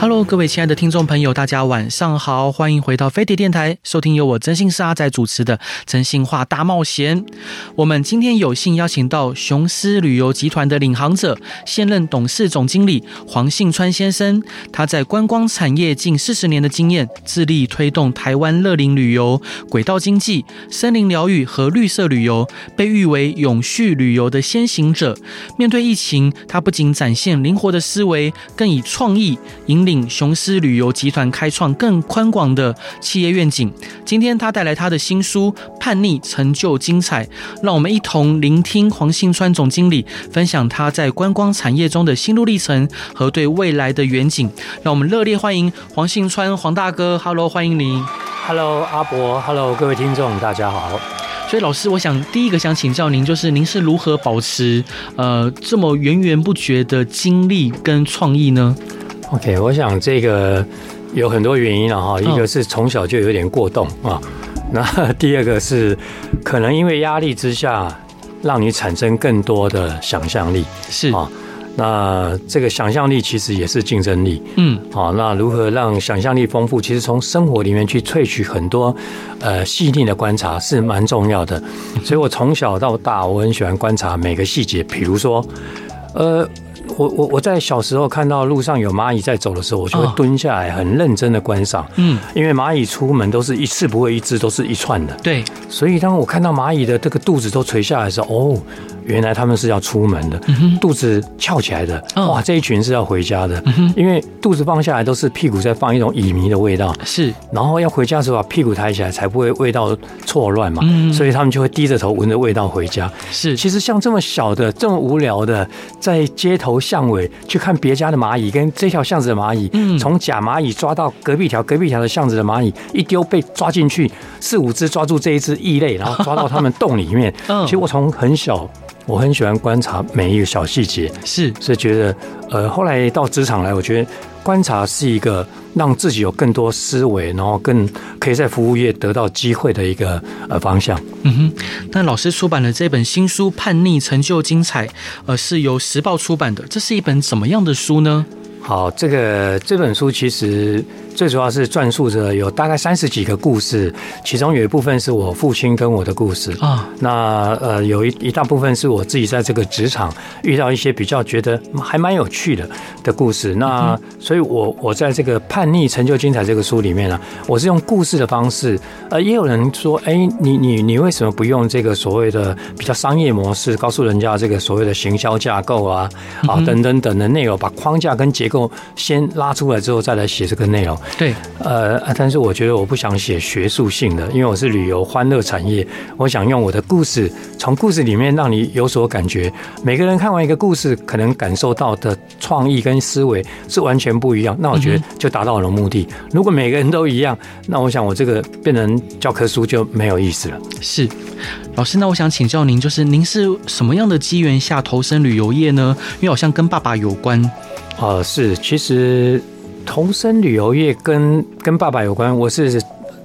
Hello，各位亲爱的听众朋友，大家晚上好，欢迎回到飞碟电台，收听由我征信社阿仔主持的《真心话大冒险》。我们今天有幸邀请到雄狮旅游集团的领航者、现任董事总经理黄信川先生。他在观光产业近四十年的经验，致力推动台湾乐龄旅游、轨道经济、森林疗愈和绿色旅游，被誉为永续旅游的先行者。面对疫情，他不仅展现灵活的思维，更以创意引领。雄狮旅游集团开创更宽广的企业愿景。今天他带来他的新书《叛逆成就精彩》，让我们一同聆听黄信川总经理分享他在观光产业中的心路历程和对未来的远景。让我们热烈欢迎黄信川黄大哥，Hello，欢迎您。Hello，阿伯，Hello，各位听众，大家好。所以老师，我想第一个想请教您，就是您是如何保持呃这么源源不绝的精力跟创意呢？OK，我想这个有很多原因了哈，一个是从小就有点过动啊，那第二个是可能因为压力之下，让你产生更多的想象力，是啊，那这个想象力其实也是竞争力，嗯，好，那如何让想象力丰富？其实从生活里面去萃取很多呃细腻的观察是蛮重要的，所以我从小到大我很喜欢观察每个细节，比如说呃。我我我在小时候看到路上有蚂蚁在走的时候，我就会蹲下来很认真的观赏。嗯，因为蚂蚁出门都是一次不会一只，都是一串的。对，所以当我看到蚂蚁的这个肚子都垂下来的时候，哦。原来他们是要出门的，肚子翘起来的，哇，这一群是要回家的，因为肚子放下来都是屁股在放一种乙醚的味道，是，然后要回家的时候把屁股抬起来才不会味道错乱嘛，所以他们就会低着头闻着味道回家。是，其实像这么小的、这么无聊的，在街头巷尾去看别家的蚂蚁，跟这条巷子的蚂蚁，从假蚂蚁抓到隔壁条、隔壁条的巷子的蚂蚁，一丢被抓进去，四五只抓住这一只异类，然后抓到他们 洞里面。其实我从很小。我很喜欢观察每一个小细节，是，所以觉得，呃，后来到职场来，我觉得观察是一个让自己有更多思维，然后更可以在服务业得到机会的一个呃方向。嗯哼，那老师出版的这本新书《叛逆成就精彩》，呃，是由时报出版的，这是一本怎么样的书呢？好，这个这本书其实。最主要是转述着有大概三十几个故事，其中有一部分是我父亲跟我的故事啊。那呃，有一一大部分是我自己在这个职场遇到一些比较觉得还蛮有趣的的故事。那所以我我在这个叛逆成就精彩这个书里面呢，我是用故事的方式。呃，也有人说，哎，你你你为什么不用这个所谓的比较商业模式，告诉人家这个所谓的行销架构啊啊等等等的内容，把框架跟结构先拉出来之后，再来写这个内容。对，呃，但是我觉得我不想写学术性的，因为我是旅游欢乐产业，我想用我的故事，从故事里面让你有所感觉。每个人看完一个故事，可能感受到的创意跟思维是完全不一样。那我觉得就达到了目的。如果每个人都一样，那我想我这个变成教科书就没有意思了。是，老师，那我想请教您，就是您是什么样的机缘下投身旅游业呢？因为好像跟爸爸有关。呃，是，其实。投身旅游业跟跟爸爸有关，我是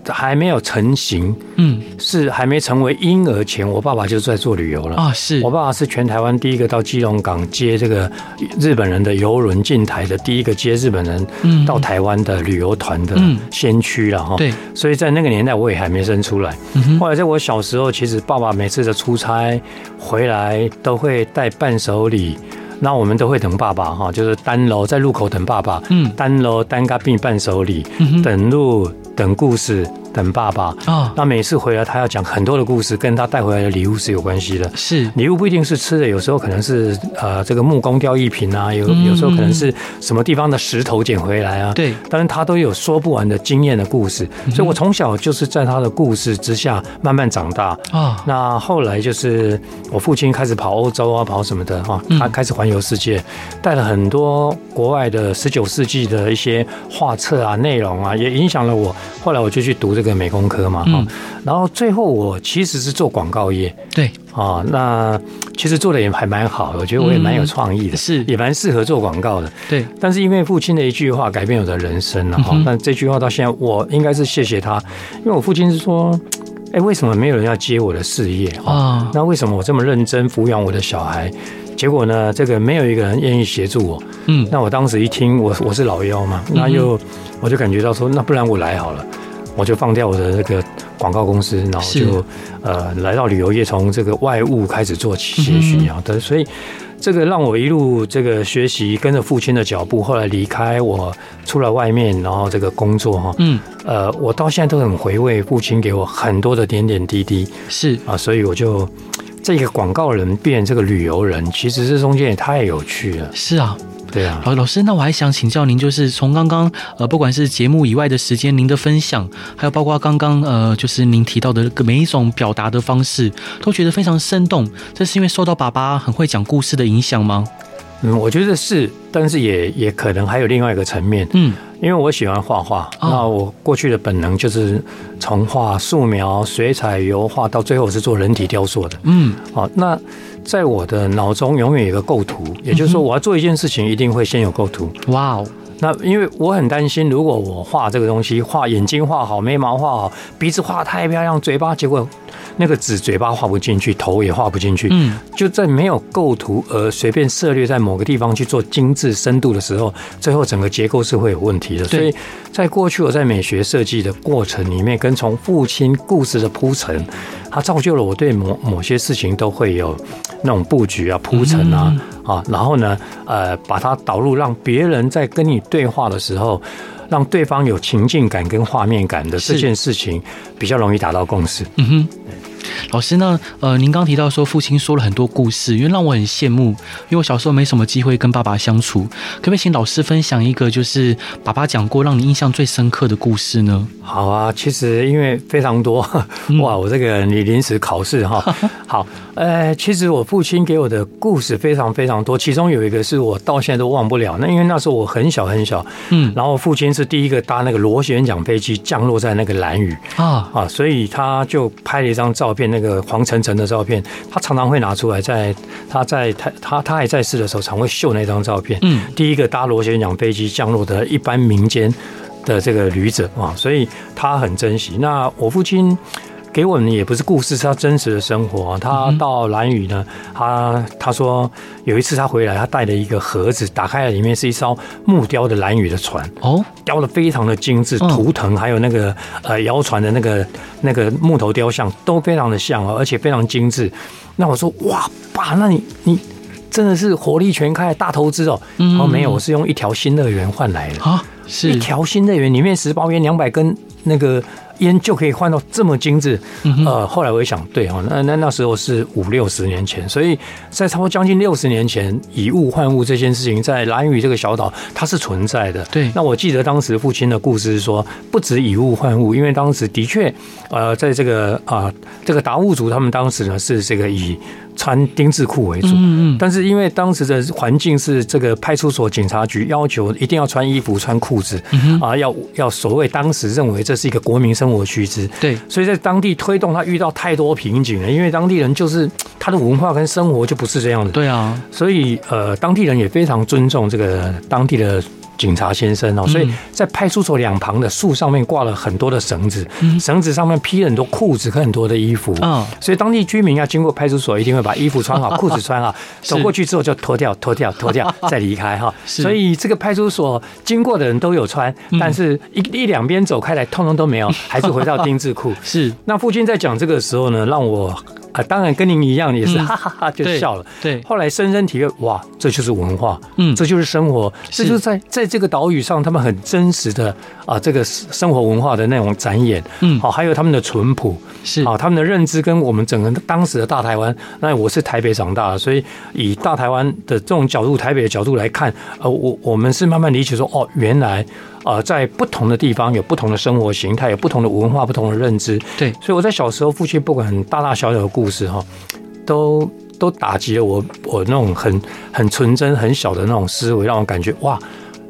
还没有成型，嗯，是还没成为婴儿前，我爸爸就在做旅游了啊。是我爸爸是全台湾第一个到基隆港接这个日本人的游轮进台的第一个接日本人到台湾的旅游团的先驱了哈。对，所以在那个年代我也还没生出来。后来在我小时候，其实爸爸每次的出差回来都会带伴手礼。那我们都会等爸爸哈，就是单楼在路口等爸爸，嗯，单楼单咖并伴手礼，等路等故事。等爸爸啊，那每次回来他要讲很多的故事，跟他带回来的礼物是有关系的。是礼物不一定是吃的，有时候可能是呃这个木工雕艺品啊，有有时候可能是什么地方的石头捡回来啊。对，但是他都有说不完的经验的故事，所以我从小就是在他的故事之下慢慢长大啊。那后来就是我父亲开始跑欧洲啊，跑什么的哈，他开始环游世界，带了很多国外的十九世纪的一些画册啊、内容啊，也影响了我。后来我就去读这个。个美工科嘛，嗯，然后最后我其实是做广告业，对，啊，那其实做的也还蛮好的，我觉得我也蛮有创意的，是，也蛮适合做广告的，对。但是因为父亲的一句话改变我的人生了哈，那这句话到现在我应该是谢谢他，因为我父亲是说，哎，为什么没有人要接我的事业啊？那为什么我这么认真抚养我的小孩？结果呢，这个没有一个人愿意协助我。嗯，那我当时一听，我我是老幺嘛，那又我就感觉到说，那不然我来好了，我就放掉我的这个广告公司，然后就呃来到旅游业，从这个外务开始做起，些许啊。对，所以这个让我一路这个学习，跟着父亲的脚步，后来离开我出了外面，然后这个工作哈。嗯，呃，我到现在都很回味父亲给我很多的点点滴滴。是啊，所以我就。这个广告人变这个旅游人，其实这中间也太有趣了。是啊，对啊。老老师，那我还想请教您，就是从刚刚呃，不管是节目以外的时间，您的分享，还有包括刚刚呃，就是您提到的每一种表达的方式，都觉得非常生动。这是因为受到爸爸很会讲故事的影响吗？嗯，我觉得是，但是也也可能还有另外一个层面。嗯。因为我喜欢画画，那我过去的本能就是从画素描、水彩、油画，到最后我是做人体雕塑的。嗯，好，那在我的脑中永远有个构图，也就是说，我要做一件事情，一定会先有构图。哇哦，那因为我很担心，如果我画这个东西，画眼睛画好，眉毛画好，鼻子画太漂亮，嘴巴结果。那个纸嘴巴画不进去，头也画不进去，嗯，就在没有构图而随便涉略在某个地方去做精致深度的时候，最后整个结构是会有问题的。所以在过去我在美学设计的过程里面，跟从父亲故事的铺陈，它造就了我对某某些事情都会有那种布局啊、铺陈啊啊，然后呢，呃，把它导入，让别人在跟你对话的时候，让对方有情境感跟画面感的这件事情，比较容易达到共识。嗯哼。老师呢？呃，您刚提到说父亲说了很多故事，因为让我很羡慕，因为我小时候没什么机会跟爸爸相处，可不可以请老师分享一个就是爸爸讲过让你印象最深刻的故事呢？好啊，其实因为非常多，哇，我这个你临时考试哈，好，呃，其实我父亲给我的故事非常非常多，其中有一个是我到现在都忘不了，那因为那时候我很小很小，嗯，然后父亲是第一个搭那个螺旋桨飞机降落在那个蓝屿啊啊，所以他就拍了一张照片。那个黄澄澄的照片，他常常会拿出来，在他在他他他还在世的时候，常会秀那张照片。嗯，第一个搭螺旋桨飞机降落的一般民间的这个旅者啊，所以他很珍惜。那我父亲。给我们也不是故事，是他真实的生活。他到兰屿呢，他他说有一次他回来，他带了一个盒子，打开了，里面是一艘木雕的兰屿的船哦，雕的非常的精致，图腾还有那个呃摇船的那个那个木头雕像都非常的像哦，而且非常精致。那我说哇爸，那你你真的是火力全开大投资哦？哦没有，我是用一条新乐园换来的啊，是一条新乐园里面十包烟两百根那个。烟就可以换到这么精致，呃，后来我一想，对哈，那那那时候是五六十年前，所以在差不多将近六十年前，以物换物这件事情，在兰屿这个小岛它是存在的。对，那我记得当时父亲的故事是说，不止以物换物，因为当时的确，呃，在这个啊、呃，这个达悟族他们当时呢是这个以。穿丁字裤为主，但是因为当时的环境是这个派出所、警察局要求一定要穿衣服、穿裤子啊，要要所谓当时认为这是一个国民生活须知，对，所以在当地推动他遇到太多瓶颈了，因为当地人就是他的文化跟生活就不是这样的，对啊，所以呃，当地人也非常尊重这个当地的。警察先生哦，所以在派出所两旁的树上面挂了很多的绳子，绳子上面披了很多裤子和很多的衣服。嗯，所以当地居民要经过派出所，一定会把衣服穿好，裤子穿好，走过去之后就脱掉、脱掉、脱掉，再离开哈。所以这个派出所经过的人都有穿，但是一一两边走开来，通通都没有，还是回到丁字裤。是。那父亲在讲这个时候呢，让我。啊，当然跟您一样，也是哈哈哈就笑了。对。后来深深体会，哇，这就是文化，嗯，这就是生活，这就是在在这个岛屿上，他们很真实的啊，这个生活文化的那种展演，嗯，好，还有他们的淳朴，是。啊，他们的认知跟我们整个当时的大台湾，那我是台北长大的，所以以大台湾的这种角度，台北的角度来看，呃，我我们是慢慢理解说，哦，原来。呃，在不同的地方有不同的生活形态，有不同的文化，不同的认知。对，所以我在小时候，父亲不管大大小小的故事哈，都都打击了我，我那种很很纯真、很小的那种思维，让我感觉哇，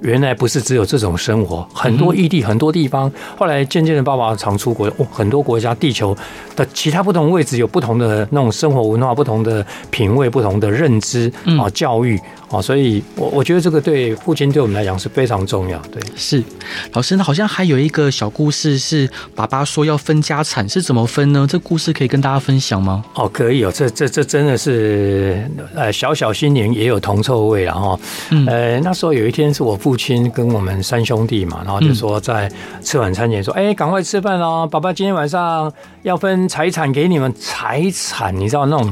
原来不是只有这种生活，很多异地，很多地方。后来渐渐的，爸爸常出国，哦，很多国家，地球的其他不同位置有不同的那种生活文化，不同的品味，不同的认知啊，教育啊，所以我我觉得这个对父亲对我们来讲是非常重要。对，是老师，那好像还有一个小故事，是爸爸说要分家产，是怎么分呢？这故事可以跟大家分享吗？哦，可以哦，这这这真的是呃，小小心灵也有铜臭味了哈。呃，那时候有一天是我。父亲跟我们三兄弟嘛，然后就说在吃晚餐前说：“哎，赶快吃饭哦，爸爸今天晚上要分财产给你们。财产，你知道那种，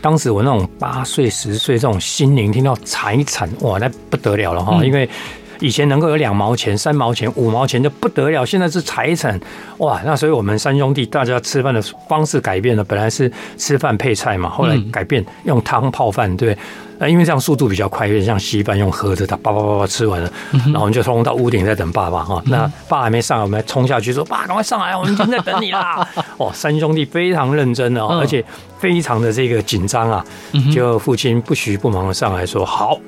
当时我那种八岁十岁这种心灵，听到财产，哇，那不得了了哈，因为。”以前能够有两毛钱、三毛钱、五毛钱就不得了，现在是财产哇！那所以我们三兄弟大家吃饭的方式改变了，本来是吃饭配菜嘛，后来改变用汤泡饭，对，那因为这样速度比较快，有点像稀饭用喝的，他叭叭叭叭吃完了，然后我们就冲到屋顶在等爸爸哈。那爸还没上来，我们冲下去说：“爸，赶快上来，我们已经在等你啦！”哦，三兄弟非常认真哦，而且非常的这个紧张啊，就父亲不徐不忙的上来说：“好。”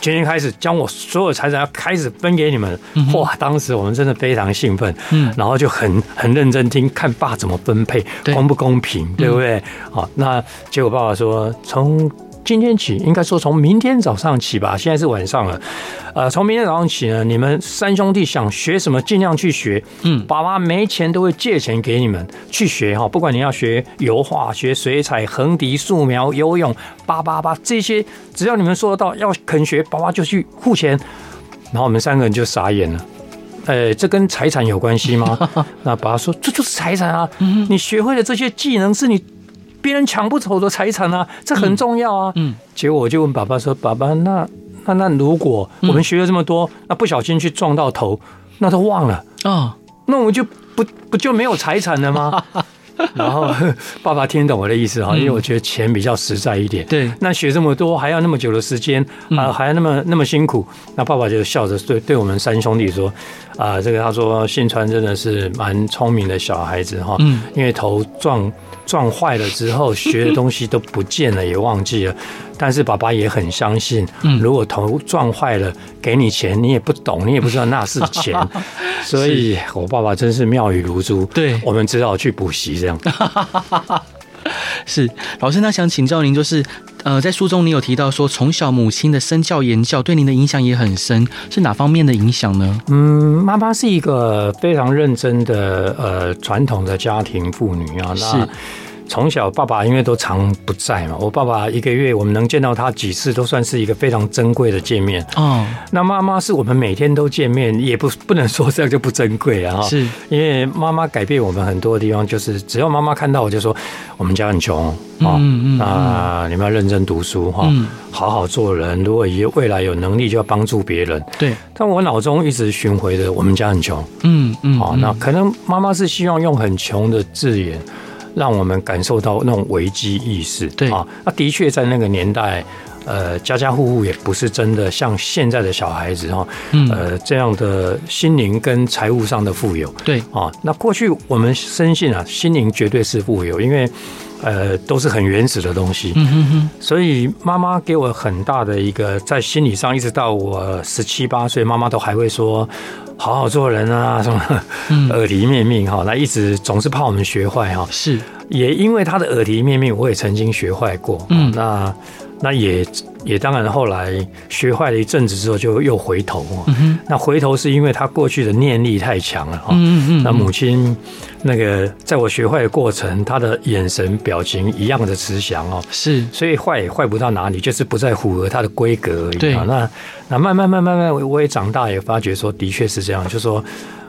今天开始将我所有财产要开始分给你们，哇！当时我们真的非常兴奋，嗯，然后就很很认真听，看爸怎么分配，公不公平，对不对？好，那结果爸爸说从。今天起，应该说从明天早上起吧。现在是晚上了，呃，从明天早上起呢，你们三兄弟想学什么，尽量去学。嗯，爸爸没钱都会借钱给你们去学哈。不管你要学油画、学水彩、横笛、素描、游泳，八八八这些，只要你们说得到，要肯学，爸爸就去付钱。然后我们三个人就傻眼了。呃，这跟财产有关系吗？那爸爸说，这就是财产啊！你学会的这些技能是你。别人抢不走的财产啊，这很重要啊。嗯，结果我就问爸爸说：“爸爸，那那那如果我们学了这么多，那不小心去撞到头，那都忘了啊，那我们就不不就没有财产了吗？” 然后 爸爸听懂我的意思啊，因为我觉得钱比较实在一点。对，那学这么多还要那么久的时间啊，还要那么那么辛苦，那爸爸就笑着对对我们三兄弟说：“啊，这个他说信川真的是蛮聪明的小孩子哈，嗯，因为头撞。”撞坏了之后，学的东西都不见了，也忘记了。但是爸爸也很相信，如果头撞坏了，给你钱，你也不懂，你也不知道那是钱。所以，我爸爸真是妙语如珠。对，我们只好去补习这样。是老师，那想请教您，就是呃，在书中您有提到说，从小母亲的身教言教对您的影响也很深，是哪方面的影响呢？嗯，妈妈是一个非常认真的呃传统的家庭妇女啊。那从小，爸爸因为都常不在嘛，我爸爸一个月我们能见到他几次，都算是一个非常珍贵的见面。哦，那妈妈是我们每天都见面，也不不能说这样就不珍贵啊。是，因为妈妈改变我们很多的地方，就是只要妈妈看到我就说，我们家很穷啊，嗯嗯，啊，你们要认真读书哈，好好做人。如果以未来有能力，就要帮助别人。对，但我脑中一直巡回的，我们家很穷。嗯嗯，好，那可能妈妈是希望用很穷的字眼。让我们感受到那种危机意识，对。啊，那的确在那个年代，呃，家家户户也不是真的像现在的小孩子哈，呃，这样的心灵跟财务上的富有，对。啊，那过去我们深信啊，心灵绝对是富有，因为呃，都是很原始的东西，嗯哼哼，所以妈妈给我很大的一个在心理上，一直到我十七八岁，妈妈都还会说。好好做人啊，什么 耳提面命哈，那一直总是怕我们学坏哈。是，也因为他的耳提面命，我也曾经学坏过。嗯，那那也也当然后来学坏了一阵子之后，就又回头。嗯，那回头是因为他过去的念力太强了哈。嗯嗯。那母亲那个在我学坏的过程，他的眼神表情一样的慈祥哦。是，所以坏也坏不到哪里，就是不再符合他的规格而已。对，那。那慢慢慢慢慢，我也长大，也发觉说，的确是这样。就是说，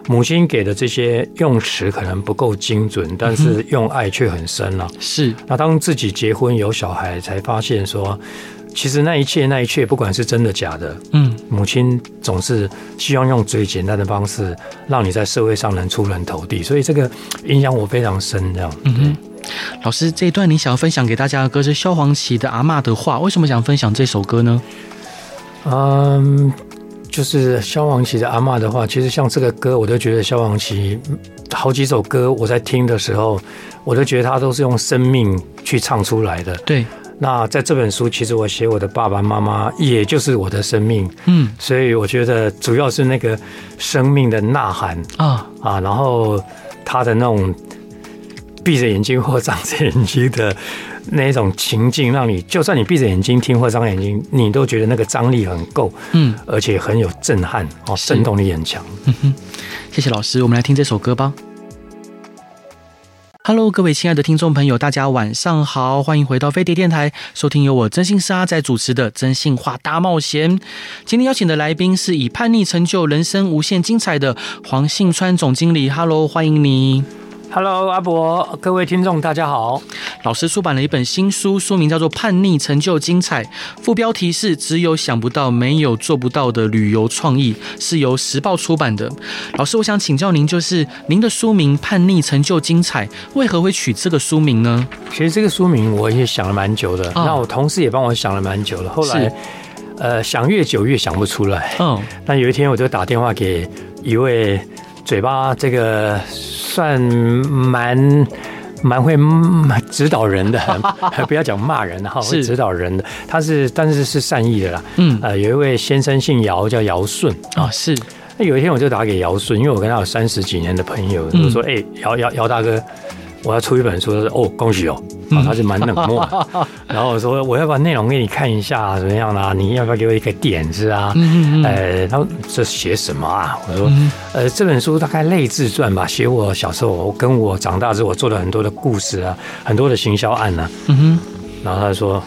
母亲给的这些用词可能不够精准，但是用爱却很深了。是。那当自己结婚有小孩，才发现说，其实那一切那一切，不管是真的假的，嗯，母亲总是希望用最简单的方式，让你在社会上能出人头地。所以这个影响我非常深。这样。嗯。老师，这一段你想要分享给大家的歌是萧煌奇的《阿嬷的话》，为什么想分享这首歌呢？嗯，就是萧煌奇的阿嬷的话，其实像这个歌，我都觉得萧煌奇好几首歌，我在听的时候，我都觉得他都是用生命去唱出来的。对，那在这本书，其实我写我的爸爸妈妈，也就是我的生命。嗯，所以我觉得主要是那个生命的呐喊啊啊，然后他的那种闭着眼睛或张着眼睛的那种情境，让你就算你闭着眼睛听或张眼睛，你都觉得那个张力很够。嗯，而且很有震撼哦，震动力很强。嗯哼，谢谢老师，我们来听这首歌吧。Hello，各位亲爱的听众朋友，大家晚上好，欢迎回到飞碟电台，收听由我征信社阿仔主持的《真心话大冒险》。今天邀请的来宾是以叛逆成就人生无限精彩的黄信川总经理。Hello，欢迎你。Hello，阿伯，各位听众，大家好。老师出版了一本新书，书名叫做《叛逆成就精彩》，副标题是“只有想不到，没有做不到的旅游创意”，是由时报出版的。老师，我想请教您，就是您的书名《叛逆成就精彩》，为何会取这个书名呢？其实这个书名我也想了蛮久的，哦、那我同事也帮我想了蛮久了。后来，呃，想越久越想不出来。嗯、哦，那有一天我就打电话给一位嘴巴这个。算蛮蛮会指导人的，不要讲骂人哈，会指导人的。他是，但是是善意的啦。嗯，呃，有一位先生姓姚，叫姚顺啊。是。那有一天我就打给姚顺，因为我跟他有三十几年的朋友，我说：“哎，姚姚姚大哥。”我要出一本书，他说：“哦，恭喜哦！”啊，他是蛮冷漠。然后我说：“我要把内容给你看一下，怎么样啦？你要不要给我一个点子啊？”呃，他说：“这写什么啊？”我说：“呃，这本书大概类自传吧，写我小时候，我跟我长大之后我做了很多的故事啊，很多的行销案呢。”嗯哼。然后他说：“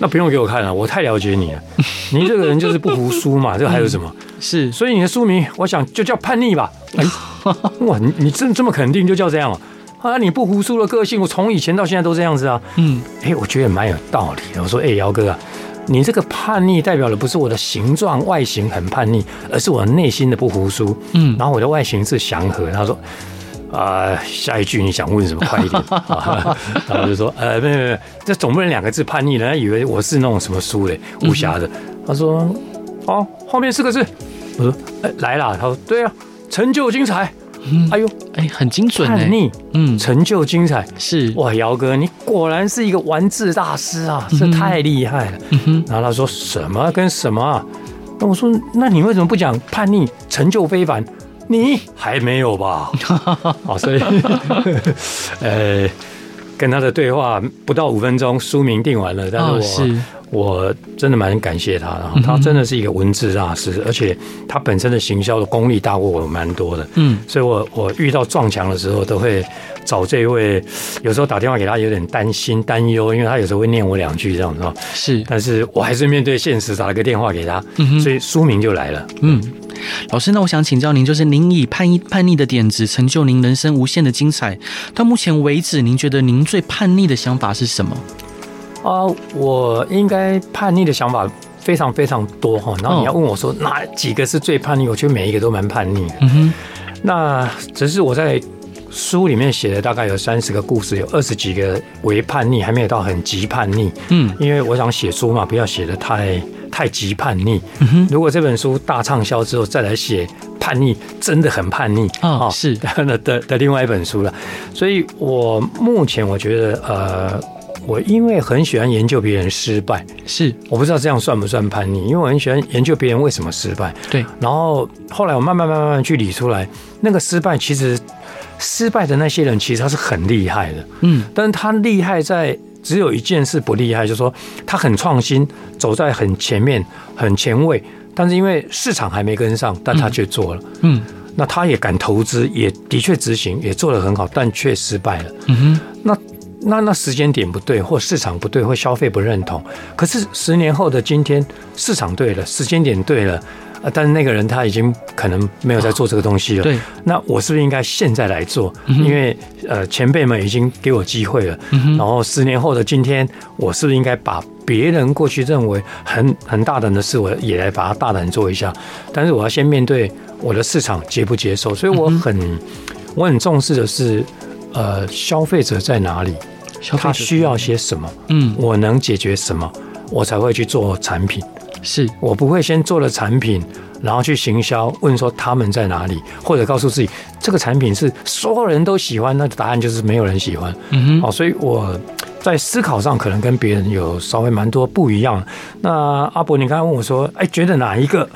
那不用给我看了，我太了解你了。你这个人就是不服输嘛，这个还有什么？是，所以你的书名，我想就叫叛逆吧。哎，哇，你你这这么肯定，就叫这样啊？”啊！你不服输的个性，我从以前到现在都这样子啊。嗯，哎，我觉得蛮有道理的。我说，哎，姚哥啊，你这个叛逆代表的不是我的形状外形很叛逆，而是我内心的不服输。嗯，然后我的外形是祥和。他说，啊、呃，下一句你想问什么？快一点。然后就说，呃，没有没有，这总不能两个字叛逆，人家以为我是那种什么书嘞，武侠的。他说，哦，后面四个字。我说，哎，来了。他说，对啊，成就精彩。嗯，哎呦，哎，很精准，叛逆，嗯，成就精彩，是哇，姚哥，你果然是一个玩字大师啊，这太厉害了。然后他说什么跟什么啊？那我说，那你为什么不讲叛逆成就非凡？你还没有吧？好，所以，呃，跟他的对话不到五分钟，书名定完了，但是我。是我真的蛮感谢他的，他真的是一个文字大师，而且他本身的行销的功力大过我蛮多的。嗯，所以我我遇到撞墙的时候，都会找这一位，有时候打电话给他有点担心担忧，因为他有时候会念我两句这样子。是，但是我还是面对现实打了个电话给他，所以书名就来了。嗯，老师，那我想请教您，就是您以叛逆叛逆的点子成就您人生无限的精彩，到目前为止，您觉得您最叛逆的想法是什么？啊，我应该叛逆的想法非常非常多哈。然后你要问我说哪几个是最叛逆，我觉得每一个都蛮叛逆的。嗯哼。那只是我在书里面写的大概有三十个故事，有二十几个为叛逆，还没有到很极叛逆。嗯。因为我想写书嘛，不要写的太太极叛逆。如果这本书大畅销之后，再来写叛逆，真的很叛逆啊，是 的的的另外一本书了。所以我目前我觉得呃。我因为很喜欢研究别人失败，是我不知道这样算不算叛逆，因为我很喜欢研究别人为什么失败。对，然后后来我慢慢慢慢去理出来，那个失败其实失败的那些人其实他是很厉害的，嗯，但是他厉害在只有一件事不厉害，就是说他很创新，走在很前面，很前卫，但是因为市场还没跟上，但他却做了，嗯，那他也敢投资，也的确执行，也做得很好，但却失败了，嗯哼，那。那那时间点不对，或市场不对，或消费不认同。可是十年后的今天，市场对了，时间点对了，但是那个人他已经可能没有在做这个东西了。对，那我是不是应该现在来做？因为呃，前辈们已经给我机会了。然后十年后的今天，我是不是应该把别人过去认为很很大胆的事，我也来把它大胆做一下？但是我要先面对我的市场接不接受，所以我很我很重视的是。呃，消费者在哪里？他需要些什么？嗯，我能解决什么？我才会去做产品。是我不会先做了产品，然后去行销，问说他们在哪里，或者告诉自己这个产品是所有人都喜欢，那答案就是没有人喜欢。嗯哼，哦，所以我在思考上可能跟别人有稍微蛮多不一样。那阿伯，你刚刚问我说，哎，觉得哪一个？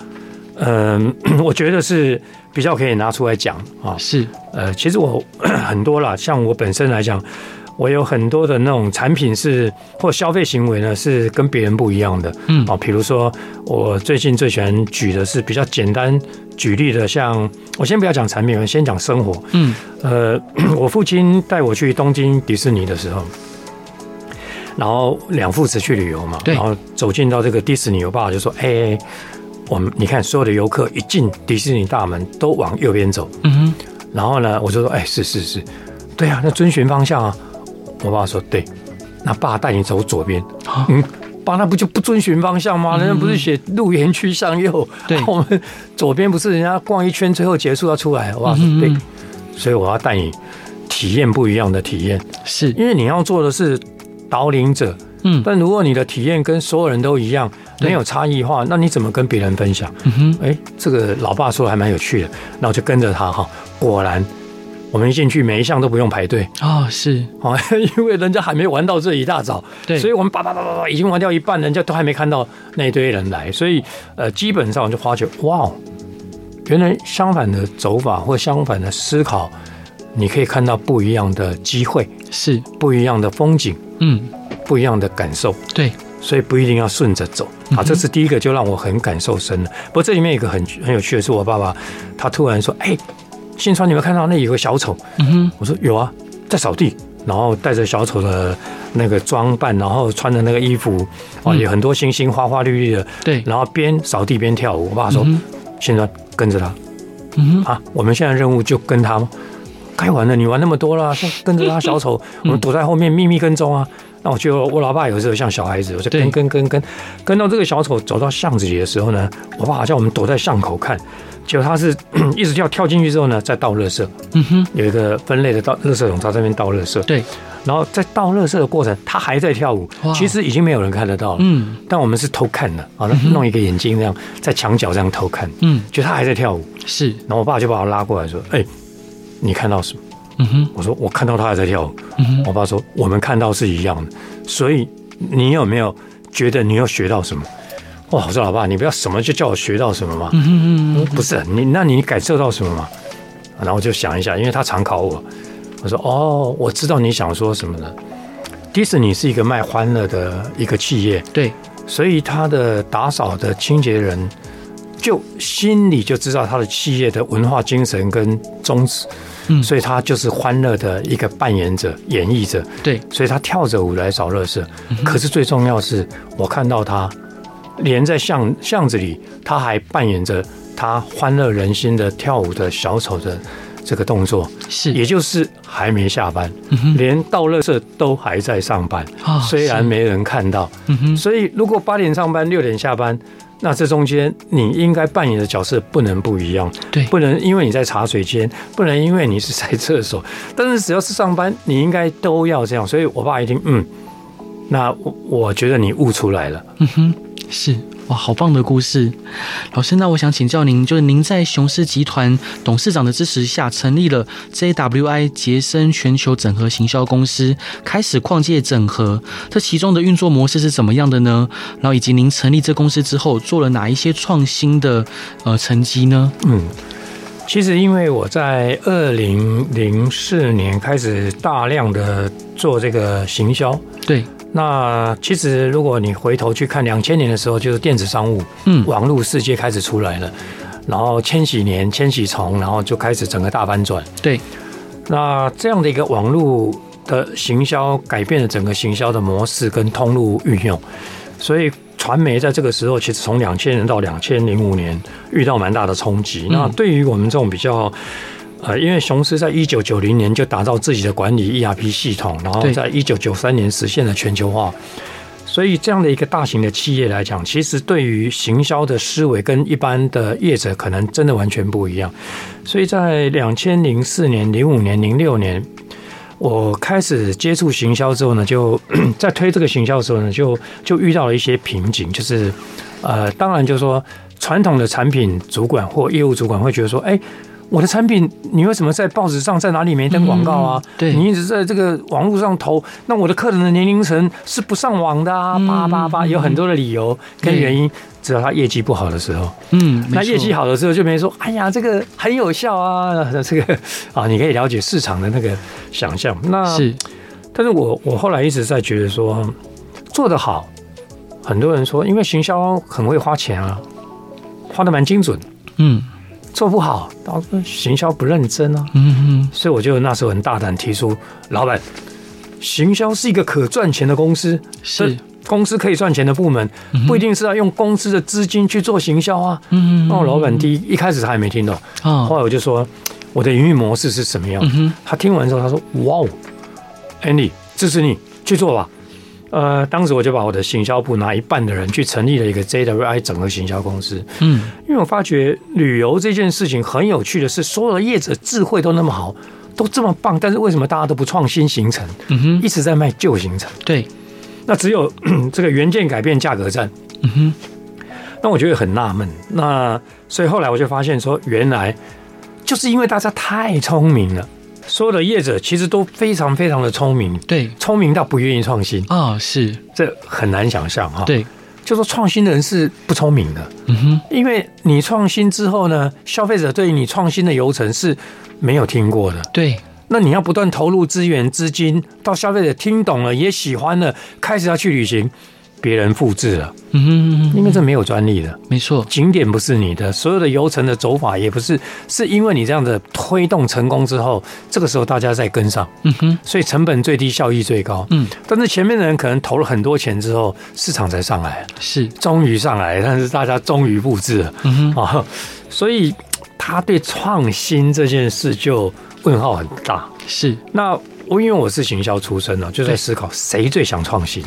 嗯、呃，我觉得是比较可以拿出来讲啊。是，呃，其实我 很多啦，像我本身来讲，我有很多的那种产品是或消费行为呢，是跟别人不一样的。嗯，啊，比如说我最近最喜欢举的是比较简单举例的，像我先不要讲产品，我先讲生活。嗯，呃，我父亲带我去东京迪士尼的时候。然后两父子去旅游嘛，然后走进到这个迪士尼，我爸爸就说：“哎、欸，我们你看，所有的游客一进迪士尼大门都往右边走。”嗯哼。然后呢，我就说：“哎、欸，是是是，对啊，那遵循方向啊。”我爸爸说：“对，那爸带你走左边。”嗯，爸，那不就不遵循方向吗？人家不是写入园区向右？对，我们左边不是人家逛一圈最后结束要出来？我爸说：“对，所以我要带你体验不一样的体验，是因为你要做的是。”导领者，嗯，但如果你的体验跟所有人都一样，没有差异化，那你怎么跟别人分享？嗯哼，哎，这个老爸说的还蛮有趣的，那我就跟着他哈。果然，我们一进去，每一项都不用排队。啊，是。啊，因为人家还没玩到这一大早，对，所以我们叭叭叭叭叭已经玩掉一半，人家都还没看到那一堆人来，所以呃，基本上就发觉哇，原来相反的走法或相反的思考。你可以看到不一样的机会，是。不一样的风景，嗯，不一样的感受，对，所以不一定要顺着走。啊，这是第一个，就让我很感受深了。不过这里面有一个很很有趣的是，我爸爸他突然说：“哎，信川，你们看到那有个小丑？”嗯哼，我说有啊，在扫地，然后带着小丑的那个装扮，然后穿的那个衣服，啊，有很多星星，花花绿绿的，对，然后边扫地边跳舞。我爸说：“新川，跟着他，嗯哼，啊，我们现在任务就跟他。”该玩了，你玩那么多了，跟着他小丑，我们躲在后面秘密跟踪啊。那我觉得我老爸有时候像小孩子，我就跟跟跟跟跟到这个小丑走到巷子里的时候呢，我爸好像我们躲在巷口看，结果他是 一直跳跳进去之后呢，再倒垃圾。嗯哼，有一个分类的倒垃圾桶，他在那边倒垃圾。对，然后在倒垃圾的过程，他还在跳舞。其实已经没有人看得到了。嗯，但我们是偷看的啊，弄一个眼睛这样在墙角这样偷看。嗯，就他还在跳舞。是，然后我爸就把我拉过来说：“哎。”你看到什么？嗯哼，我说我看到他还在跳舞。嗯哼，我爸说我们看到是一样的，所以你有没有觉得你有学到什么？哇，我说老爸，你不要什么就叫我学到什么嘛。嗯哼嗯嗯，不是你，那你感受到什么嘛？然后我就想一下，因为他常考我，我说哦，我知道你想说什么了。迪士尼是一个卖欢乐的一个企业，对，所以他的打扫的清洁人。就心里就知道他的企业的文化精神跟宗旨，嗯，所以他就是欢乐的一个扮演者、演绎者，对，所以他跳着舞来扫垃圾。可是最重要是，我看到他连在巷巷子里，他还扮演着他欢乐人心的跳舞的小丑的这个动作，是，也就是还没下班，连到乐色都还在上班，虽然没人看到，所以如果八点上班，六点下班。那这中间你应该扮演的角色不能不一样，对，不能因为你在茶水间，不能因为你是在厕所，但是只要是上班，你应该都要这样。所以我爸一听，嗯，那我我觉得你悟出来了，嗯哼，是。哇，好棒的故事，老师。那我想请教您，就是您在雄狮集团董事长的支持下，成立了 JWI 杰森全球整合行销公司，开始跨界整合。这其中的运作模式是怎么样的呢？然后以及您成立这公司之后，做了哪一些创新的呃成绩呢？嗯，其实因为我在二零零四年开始大量的做这个行销，对。那其实，如果你回头去看两千年的时候，就是电子商务，嗯，网络世界开始出来了，然后千禧年、千禧虫，然后就开始整个大翻转。对，那这样的一个网络的行销，改变了整个行销的模式跟通路运用，所以传媒在这个时候，其实从两千年到两千零五年遇到蛮大的冲击。那对于我们这种比较。呃，因为雄狮在一九九零年就打造自己的管理 ERP 系统，然后在一九九三年实现了全球化，所以这样的一个大型的企业来讲，其实对于行销的思维跟一般的业者可能真的完全不一样。所以在两千零四年、零五年、零六年，我开始接触行销之后呢，就 在推这个行销的时候呢，就就遇到了一些瓶颈，就是呃，当然就是说传统的产品主管或业务主管会觉得说，哎。我的产品，你为什么在报纸上在哪里没登广告啊？嗯、对，你一直在这个网络上投，那我的客人的年龄层是不上网的啊，叭叭叭，有很多的理由跟原因。只要他业绩不好的时候，嗯，那业绩好的时候就没说，哎呀，这个很有效啊，这个 啊，你可以了解市场的那个想象。那是，但是我我后来一直在觉得说，做得好，很多人说，因为行销很会花钱啊，花的蛮精准，嗯。做不好，导致行销不认真啊。嗯嗯，所以我就那时候很大胆提出，老板，行销是一个可赚钱的公司，是公司可以赚钱的部门，不一定是要用公司的资金去做行销啊。嗯嗯，那我老板第一一开始他还没听懂，后来我就说我的营运模式是什么样。他听完之后他说：“哇哦，Andy，支持你去做吧。”呃，当时我就把我的行销部拿一半的人去成立了一个 JWI 整合行销公司。嗯，因为我发觉旅游这件事情很有趣的是，所有的业者智慧都那么好，都这么棒，但是为什么大家都不创新行程？嗯哼，一直在卖旧行程。对，那只有这个原件改变价格战。嗯哼，那我觉得很纳闷。那所以后来我就发现说，原来就是因为大家太聪明了。所有的业者其实都非常非常的聪明，对，聪明到不愿意创新。啊、哦，是，这很难想象哈。对，就说创新的人是不聪明的，嗯哼，因为你创新之后呢，消费者对于你创新的流程是没有听过的，对，那你要不断投入资源资金，到消费者听懂了也喜欢了，开始要去旅行。别人复制了，嗯哼，因为这没有专利的，没错，景点不是你的，所有的游程的走法也不是，是因为你这样的推动成功之后，这个时候大家再跟上，嗯哼，所以成本最低，效益最高，嗯，但是前面的人可能投了很多钱之后，市场才上来，是。终于上来，但是大家终于复制了，嗯哼，啊，所以他对创新这件事就问号很大，是，那我因为我是行销出身呢，就在思考谁最想创新，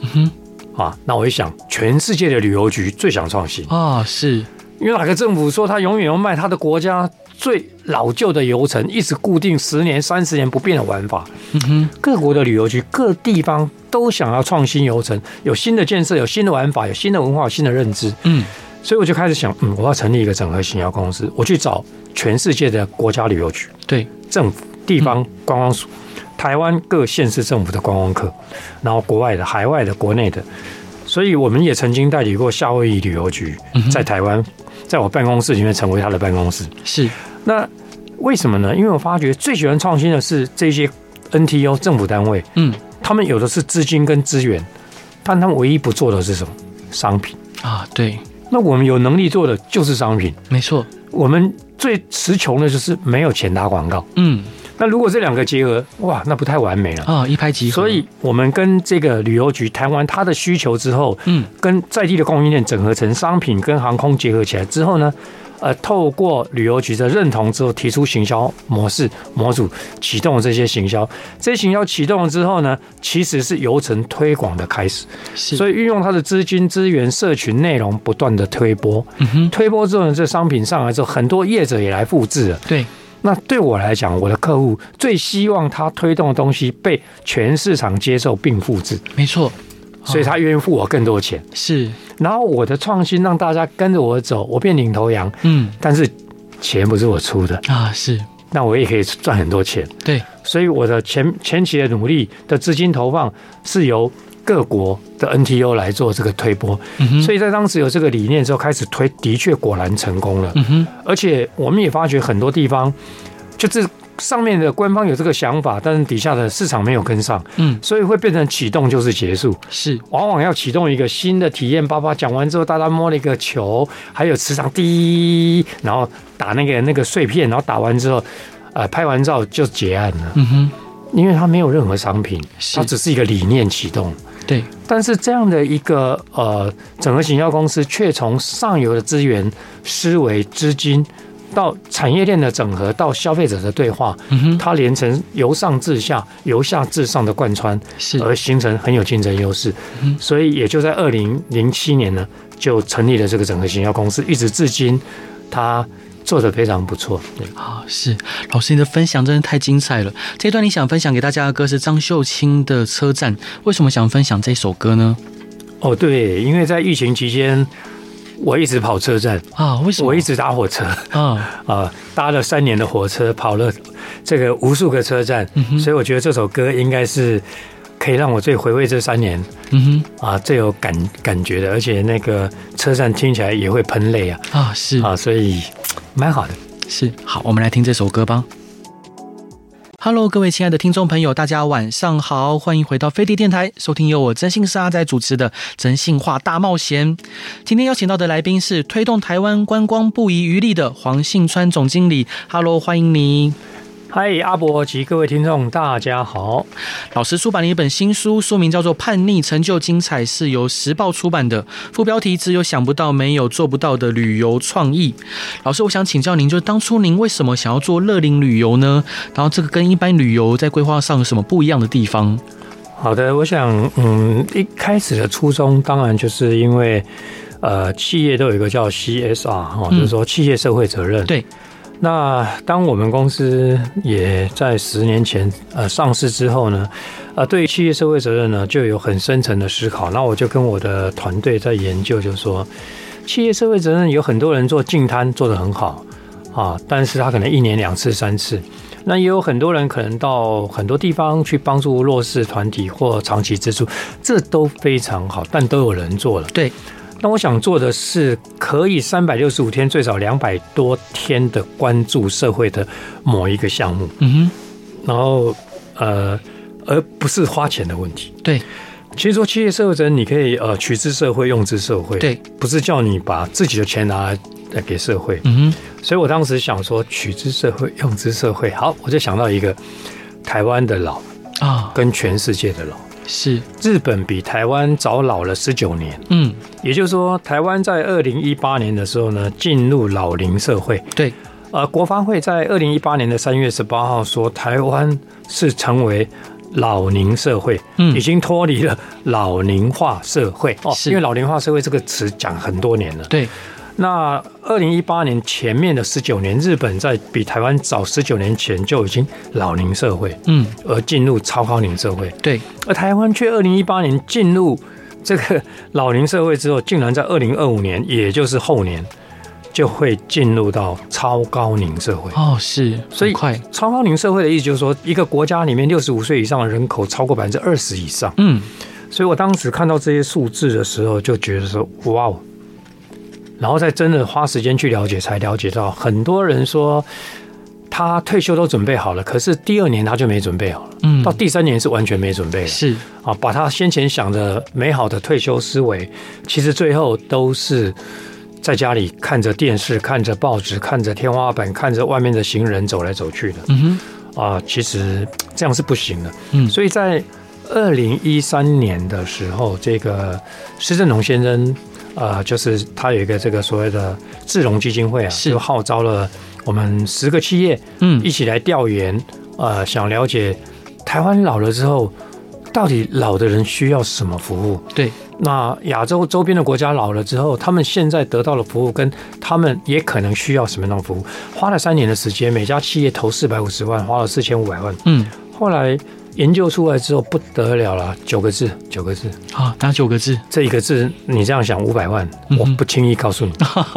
嗯哼。啊，那我一想，全世界的旅游局最想创新啊，是因为哪个政府说他永远要卖他的国家最老旧的游程，一直固定十年、三十年不变的玩法。嗯哼，各国的旅游局、各地方都想要创新游程，有新的建设，有新的玩法，有新的文化，有新的认知。嗯，所以我就开始想，嗯，我要成立一个整合行销公司，我去找全世界的国家旅游局、对政府、地方观光署。嗯台湾各县市政府的观光客，然后国外的、海外的、国内的，所以我们也曾经代理过夏威夷旅游局，在台湾，在我办公室里面成为他的办公室。是，那为什么呢？因为我发觉最喜欢创新的是这些 NTO 政府单位，嗯，他们有的是资金跟资源，但他们唯一不做的是什么？商品啊，对。那我们有能力做的就是商品，没错。我们最词穷的就是没有钱打广告，嗯。那如果这两个结合，哇，那不太完美了啊、哦！一拍即合。所以我们跟这个旅游局谈完他的需求之后，嗯，跟在地的供应链整合成商品跟航空结合起来之后呢，呃，透过旅游局的认同之后，提出行销模式模组，启动了这些行销。这些行销启动了之后呢，其实是游程推广的开始。是，所以运用他的资金资源、社群内容，不断的推波。嗯哼，推波之后呢，这商品上来之后，很多业者也来复制了。对。那对我来讲，我的客户最希望他推动的东西被全市场接受并复制，没错，所以他愿意付我更多钱。是，然后我的创新让大家跟着我走，我变领头羊。嗯，但是钱不是我出的啊，是，那我也可以赚很多钱。对，所以我的前前期的努力的资金投放是由各国的 NTO 来做这个推波，嗯，所以在当时有这个理念之后开始推，的确果然成功了。嗯，而且我们也发觉很多地方，就是上面的官方有这个想法，但是底下的市场没有跟上，嗯，所以会变成启动就是结束，是往往要启动一个新的体验。爸爸讲完之后，大家摸了一个球，还有磁场滴，然后打那个那个碎片，然后打完之后，呃，拍完照就结案了。嗯哼，因为它没有任何商品，它只是一个理念启动。对，但是这样的一个呃整合行销公司，却从上游的资源、思维、资金到产业链的整合，到消费者的对话，嗯，它连成由上至下、由下至上的贯穿，是而形成很有竞争优势。嗯，所以也就在二零零七年呢，就成立了这个整合行销公司，一直至今，它。做的非常不错，对啊，是老师，你的分享真的太精彩了。这一段你想分享给大家的歌是张秀清的《车站》，为什么想分享这首歌呢？哦，对，因为在疫情期间，我一直跑车站啊？为什么？我一直搭火车啊 啊！搭了三年的火车，跑了这个无数个车站，嗯、所以我觉得这首歌应该是可以让我最回味这三年，嗯哼啊，最有感感觉的，而且那个车站听起来也会喷泪啊啊是啊，所以蛮好的，是好，我们来听这首歌吧。Hello，各位亲爱的听众朋友，大家晚上好，欢迎回到飞碟电台，收听由我真心是阿仔主持的《真心话大冒险》。今天邀请到的来宾是推动台湾观光不遗余力的黄信川总经理。Hello，欢迎你。嗨，阿伯及各位听众，大家好。老师出版了一本新书，书名叫做《叛逆成就精彩》，是由时报出版的。副标题只有想不到，没有做不到的旅游创意。老师，我想请教您，就是当初您为什么想要做乐龄旅游呢？然后这个跟一般旅游在规划上有什么不一样的地方？好的，我想，嗯，一开始的初衷当然就是因为，呃，企业都有一个叫 CSR 哈，就是说企业社会责任。嗯、对。那当我们公司也在十年前呃上市之后呢，呃，对于企业社会责任呢，就有很深层的思考。那我就跟我的团队在研究，就是说，企业社会责任有很多人做净摊做得很好啊，但是他可能一年两次三次。那也有很多人可能到很多地方去帮助弱势团体或长期支出，这都非常好，但都有人做了。对。那我想做的是，可以三百六十五天，最少两百多天的关注社会的某一个项目。嗯哼，然后呃，而不是花钱的问题。对，其实说企业社会责任，你可以呃取之社会，用之社会。对，不是叫你把自己的钱拿来来给社会。嗯哼，所以我当时想说，取之社会，用之社会。好，我就想到一个台湾的老啊，跟全世界的老。是日本比台湾早老了十九年，嗯，也就是说，台湾在二零一八年的时候呢，进入老龄社会。对，呃，国发会在二零一八年的三月十八号说，台湾是成为老龄社会，嗯，已经脱离了老龄化社会。哦，因为老龄化社会这个词讲很多年了。对。那二零一八年前面的十九年，日本在比台湾早十九年前就已经老龄社会，嗯，而进入超高龄社会，对，而台湾却二零一八年进入这个老龄社会之后，竟然在二零二五年，也就是后年，就会进入到超高龄社会。哦，是，所以快。超高龄社会的意思就是说，一个国家里面六十五岁以上的人口超过百分之二十以上，嗯，所以我当时看到这些数字的时候，就觉得说，哇哦。然后再真的花时间去了解，才了解到很多人说他退休都准备好了，可是第二年他就没准备好了，嗯，到第三年是完全没准备了，是。啊，把他先前想的美好的退休思维，其实最后都是在家里看着电视、看着报纸、看着天花板、看着外面的行人走来走去的，嗯哼，啊，其实这样是不行的，嗯，所以在二零一三年的时候，这个施正荣先生。呃，就是他有一个这个所谓的智融基金会啊，就号召了我们十个企业，嗯，一起来调研，呃，想了解台湾老了之后，到底老的人需要什么服务？对，那亚洲周边的国家老了之后，他们现在得到的服务跟他们也可能需要什么样的服务？花了三年的时间，每家企业投四百五十万，花了四千五百万，嗯，后来。研究出来之后不得了了，九个字，九个字啊，哪九个字？这一个字你这样想五百万，嗯、我不轻易告诉你。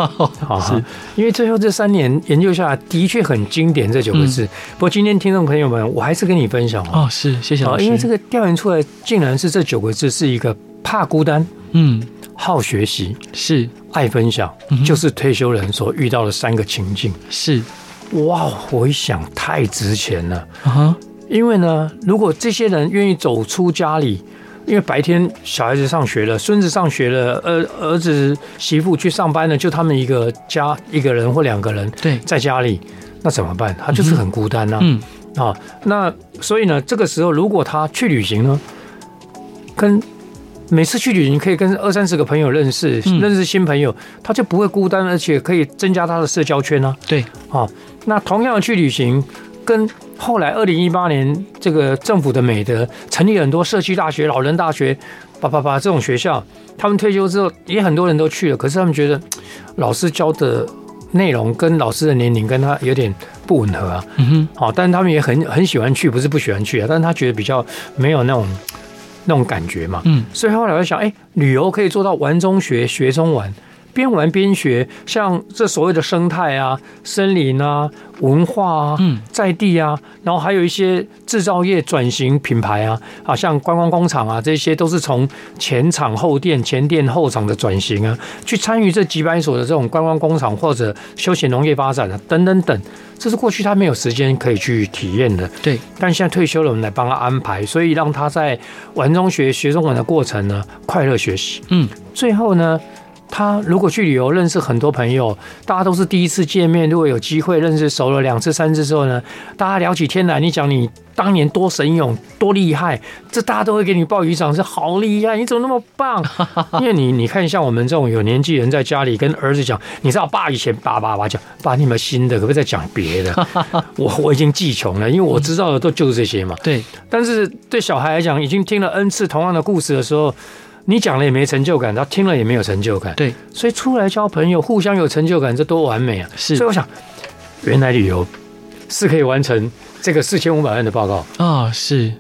是，因为最后这三年研究下来的确很经典，这九个字。嗯、不过今天听众朋友们，我还是跟你分享哦，是，谢谢老师。因为这个调研出来，竟然是这九个字是一个怕孤单，嗯，好学习，是爱分享，嗯、就是退休人所遇到的三个情境。是，哇，我一想太值钱了啊！哈因为呢，如果这些人愿意走出家里，因为白天小孩子上学了，孙子上学了，儿儿子媳妇去上班了，就他们一个家一个人或两个人对在家里，那怎么办？他就是很孤单呐、啊。嗯，嗯啊，那所以呢，这个时候如果他去旅行呢，跟每次去旅行可以跟二三十个朋友认识，嗯、认识新朋友，他就不会孤单，而且可以增加他的社交圈呢、啊。对，啊，那同样的去旅行跟。后来，二零一八年，这个政府的美德成立很多社区大学、老人大学，叭叭叭这种学校。他们退休之后，也很多人都去了。可是他们觉得老师教的内容跟老师的年龄跟他有点不吻合啊。嗯哼。好，但是他们也很很喜欢去，不是不喜欢去啊。但是他觉得比较没有那种那种感觉嘛。嗯。所以后来我想，哎，旅游可以做到玩中学，学中玩。边玩边学，像这所谓的生态啊、森林啊、文化啊、嗯，在地啊，然后还有一些制造业转型品牌啊，啊，像观光工厂啊，这些都是从前厂后店、前店后厂的转型啊，去参与这几百所的这种观光工厂或者休闲农业发展啊，等等等，这是过去他没有时间可以去体验的。对，但现在退休了，我们来帮他安排，所以让他在玩中学、学中玩的过程呢，快乐学习。嗯，最后呢。他如果去旅游，认识很多朋友，大家都是第一次见面。如果有机会认识熟了两次、三次之后呢，大家聊起天来，你讲你当年多神勇、多厉害，这大家都会给你报语掌声，好厉害！你怎么那么棒？因为你你看，像我们这种有年纪人在家里跟儿子讲，你知道爸以前爸爸爸讲，爸你们新的，可不可以再讲别的？我我已经记穷了，因为我知道的都就是这些嘛。对，但是对小孩来讲，已经听了 N 次同样的故事的时候。你讲了也没成就感，他听了也没有成就感。对，所以出来交朋友，互相有成就感，这多完美啊！是，所以我想，原来旅游是可以完成这个四千五百万的报告啊、哦！是，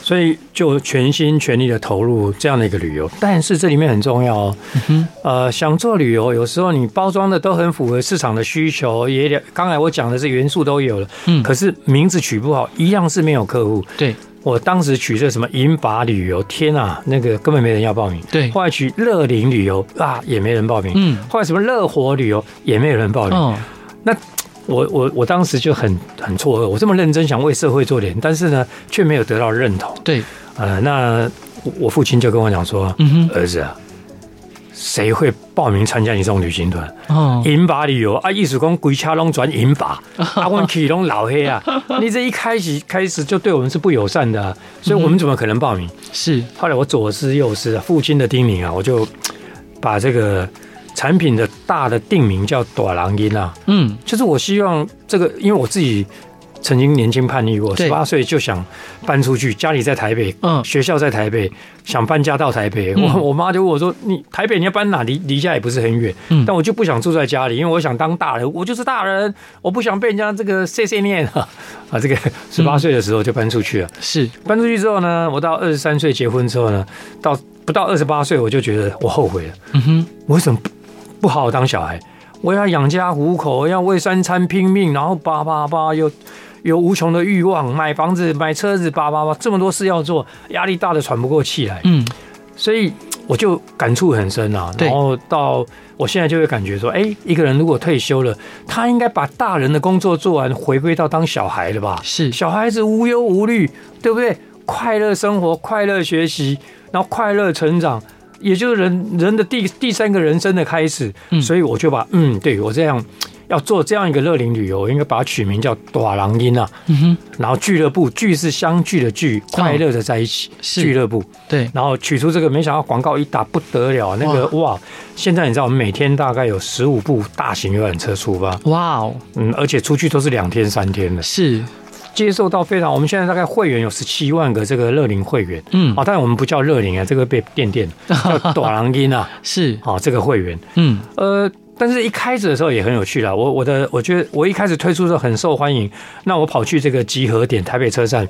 所以就全心全力的投入这样的一个旅游。但是这里面很重要哦，嗯、呃，想做旅游，有时候你包装的都很符合市场的需求，也刚才我讲的这元素都有了，嗯，可是名字取不好，一样是没有客户。对。我当时取这什么银发旅游，天啊，那个根本没人要报名。对，后来取乐龄旅游啊，也没人报名。嗯，后来什么乐活旅游也没有人报名。哦，那我我我当时就很很错愕，我这么认真想为社会做点，但是呢，却没有得到认同。对，呃，那我父亲就跟我讲说，嗯哼，儿子啊。谁会报名参加你这种旅行团？哦，银发旅游啊，意思讲规车拢转银发，啊，我骑拢老黑啊！你这一开始开始就对我们是不友善的，啊，所以我们怎么可能报名？是后来我左思右思啊，父亲的叮咛啊，我就把这个产品的大的定名叫大人囡啊，嗯，就是我希望这个，因为我自己。曾经年轻叛逆过，十八岁就想搬出去，家里在台北，嗯，学校在台北，想搬家到台北。嗯、我我妈就问我说：“你台北你要搬哪？离离家也不是很远。”嗯，但我就不想住在家里，因为我想当大人，我就是大人，我不想被人家这个碎碎念啊。啊，这个十八岁的时候就搬出去了。是搬出去之后呢，我到二十三岁结婚之后呢，到不到二十八岁我就觉得我后悔了。嗯哼，我为什么不不好好当小孩？我要养家糊口，要为三餐拼命，然后叭叭叭又。有无穷的欲望，买房子、买车子，叭叭叭，这么多事要做，压力大的喘不过气来。嗯，所以我就感触很深啊。然后到我现在就会感觉说，哎，一个人如果退休了，他应该把大人的工作做完，回归到当小孩了吧？是，小孩子无忧无虑，对不对？快乐生活，快乐学习，然后快乐成长，也就是人人的第第三个人生的开始。嗯，所以我就把嗯，对我这样。要做这样一个乐龄旅游，应该把它取名叫“大人囡啊”。嗯哼，然后俱乐部聚是相聚的聚，快乐的在一起。是俱乐部，对。然后取出这个，没想到广告一打不得了，那个哇！现在你知道，我们每天大概有十五部大型游览车出发。哇哦，嗯，而且出去都是两天三天的。是，接受到非常。我们现在大概会员有十七万个这个乐龄会员。嗯，啊，但我们不叫乐龄啊，这个被电电 叫“大人囡啊”。是，啊，这个会员。嗯，呃。但是一开始的时候也很有趣啦，我我的我觉得我一开始推出的时候很受欢迎，那我跑去这个集合点台北车站，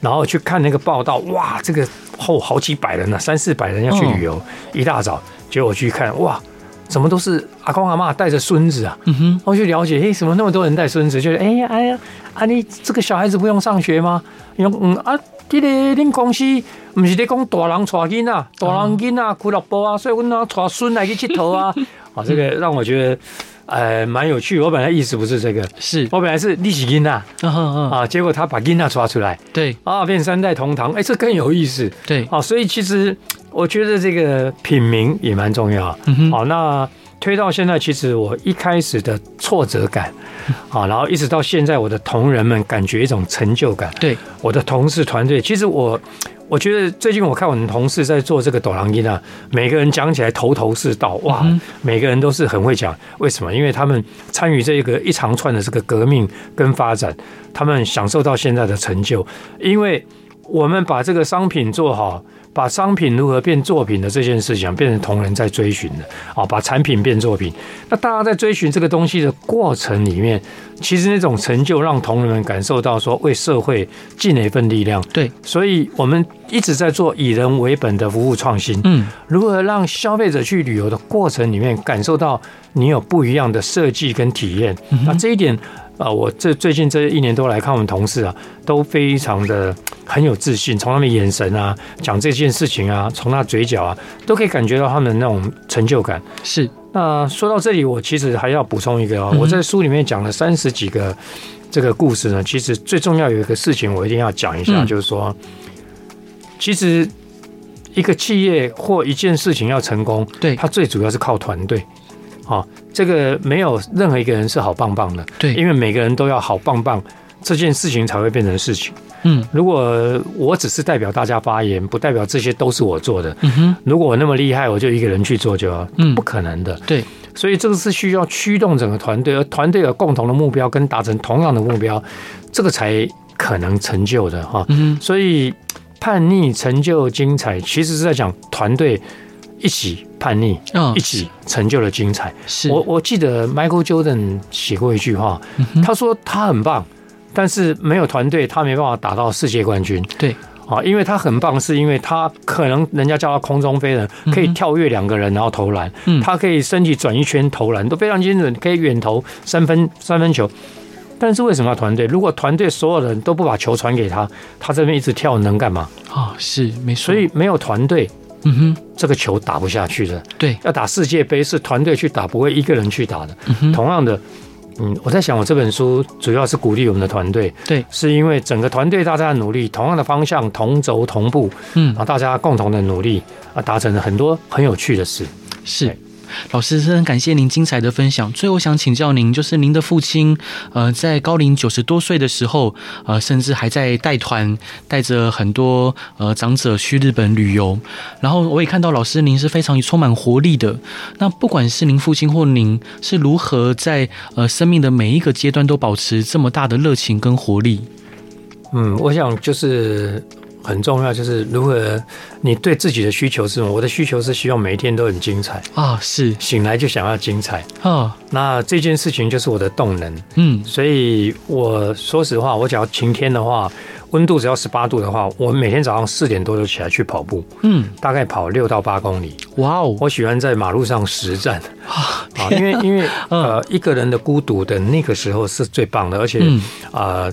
然后去看那个报道，哇，这个后好几百人呢，三四百人要去旅游，哦，一大早，结果我去看，哇，怎么都是阿公阿嬷带着孙子啊，嗯哼，我去了解，哎，怎么那么多人带孙子？就是哎呀哎呀，啊你这个小孩子不用上学吗？用嗯啊，这个恁公司不是在讲大人带囡啊，大人囡啊俱乐部啊，所以我拿带孙来去佚佗啊。啊，这个让我觉得，呃，蛮有趣。我本来意思不是这个，是。我本来是利息金呐，啊，结果他把金呐抓出来，对，啊，变三代同堂，哎，这更有意思，对，啊，所以其实我觉得这个品名也蛮重要，嗯哼，好，那推到现在，其实我一开始的挫折感，啊，然后一直到现在，我的同仁们感觉一种成就感，对，我的同事团队，其实我。我觉得最近我看我们同事在做这个抖狼音啊，每个人讲起来头头是道，哇，每个人都是很会讲。为什么？因为他们参与这个一长串的这个革命跟发展，他们享受到现在的成就。因为我们把这个商品做好。把商品如何变作品的这件事情，变成同仁在追寻的啊！把产品变作品，那大家在追寻这个东西的过程里面，其实那种成就让同仁们感受到说为社会尽了一份力量。对，所以我们一直在做以人为本的服务创新。嗯，如何让消费者去旅游的过程里面感受到你有不一样的设计跟体验？那这一点。啊，我这最近这一年多来看，我们同事啊，都非常的很有自信，从他们眼神啊，讲这件事情啊，从他嘴角啊，都可以感觉到他们那种成就感。是。那说到这里，我其实还要补充一个啊，我在书里面讲了三十几个这个故事呢。其实最重要有一个事情，我一定要讲一下，就是说，其实一个企业或一件事情要成功，对，它最主要是靠团队。啊，这个没有任何一个人是好棒棒的，对，因为每个人都要好棒棒，这件事情才会变成事情。嗯，如果我只是代表大家发言，不代表这些都是我做的。嗯哼，如果我那么厉害，我就一个人去做就要，嗯，不可能的。对，所以这个是需要驱动整个团队，而团队有共同的目标跟达成同样的目标，这个才可能成就的哈。嗯，所以叛逆成就精彩，其实是在讲团队。一起叛逆，一起成就了精彩。是我我记得 Michael Jordan 写过一句话，他说他很棒，但是没有团队，他没办法打到世界冠军。对啊，因为他很棒，是因为他可能人家叫他空中飞人，可以跳跃两个人然后投篮，他可以身体转一圈投篮都非常精准，可以远投三分三分球。但是为什么要团队？如果团队所有人都不把球传给他，他这边一直跳能干嘛？啊，是没错。所以没有团队。嗯哼，这个球打不下去的。对，要打世界杯是团队去打，不会一个人去打的。嗯哼，同样的，嗯，我在想，我这本书主要是鼓励我们的团队。对，是因为整个团队大家的努力，同样的方向，同轴同步，嗯，然后大家共同的努力，啊，达成了很多很有趣的事。是。老师，真的感谢您精彩的分享。最后想请教您，就是您的父亲，呃，在高龄九十多岁的时候，呃，甚至还在带团，带着很多呃长者去日本旅游。然后我也看到老师您是非常充满活力的。那不管是您父亲或您，是如何在呃生命的每一个阶段都保持这么大的热情跟活力？嗯，我想就是。很重要，就是如何你对自己的需求是什么？我的需求是希望每一天都很精彩。啊，是。醒来就想要精彩。啊。那这件事情就是我的动能，嗯，所以我说实话，我只要晴天的话，温度只要十八度的话，我每天早上四点多就起来去跑步，嗯，大概跑六到八公里。哇哦，我喜欢在马路上实战。啊，因为因为 呃一个人的孤独的那个时候是最棒的，而且啊。呃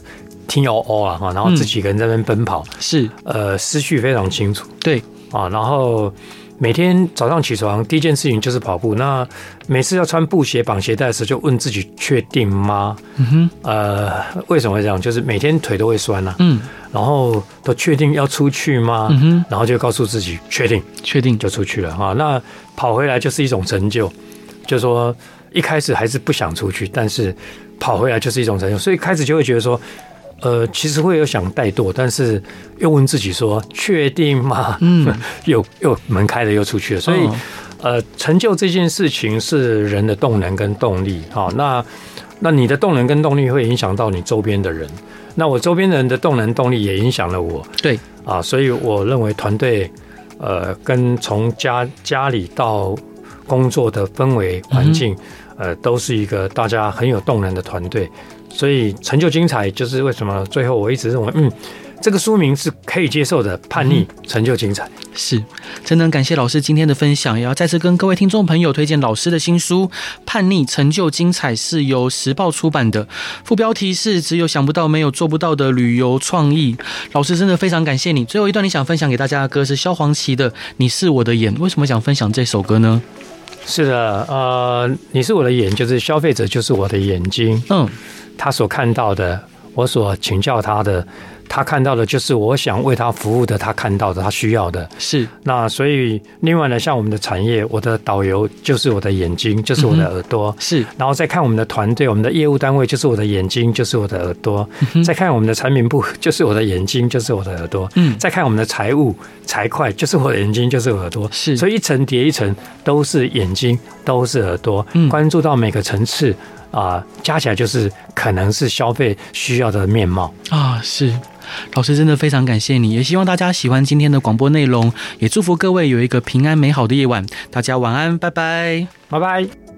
听哦哦啊哈，然后自己一个人在那边奔跑，嗯、是。呃思绪非常清楚，对。啊，然后每天早上起床第一件事情就是跑步，那每次要穿布鞋绑鞋带的时候就问自己确定吗？嗯哼，呃为什么会这样？就是每天腿都会酸呐、啊，嗯，然后都确定要出去吗？嗯哼，然后就告诉自己确定，确定。就出去了。哈。那跑回来就是一种成就，就是说一开始还是不想出去，但是跑回来就是一种成就，所以开始就会觉得说。呃，其实会有想怠惰，但是又问自己说：“确定吗？”嗯，又又门开了，又出去了。所以，呃，成就这件事情是人的动能跟动力。好，那那你的动能跟动力会影响到你周边的人。那我周边的人的动能动力也影响了我。对啊，所以我认为团队，呃，跟从家家里到工作的氛围环境，呃，都是一个大家很有动能的团队。所以成就精彩，就是为什么最后我一直认为，嗯，这个书名是可以接受的。叛逆成就精彩，嗯、是真的感谢老师今天的分享，也要再次跟各位听众朋友推荐老师的新书《叛逆成就精彩》，是由时报出版的，副标题是“只有想不到，没有做不到的旅游创意”。老师真的非常感谢你。最后一段你想分享给大家的歌是萧煌奇的《你是我的眼》，为什么想分享这首歌呢？是的，呃，你是我的眼，就是消费者就是我的眼睛，嗯。他所看到的，我所请教他的，他看到的就是我想为他服务的，他看到的，他需要的。是。那所以，另外呢，像我们的产业，我的导游就是我的眼睛，就是我的耳朵。是。然后再看我们的团队，我们的业务单位就是我的眼睛，就是我的耳朵。再看我们的产品部，就是我的眼睛，就是我的耳朵。嗯。再看我们的财务财会，就是我的眼睛，就是耳朵。是。所以一层叠一层，都是眼睛，都是耳朵。嗯。关注到每个层次。啊，加起来就是可能是消费需要的面貌啊。是，老师真的非常感谢你，也希望大家喜欢今天的广播内容，也祝福各位有一个平安美好的夜晚。大家晚安，拜拜，拜拜。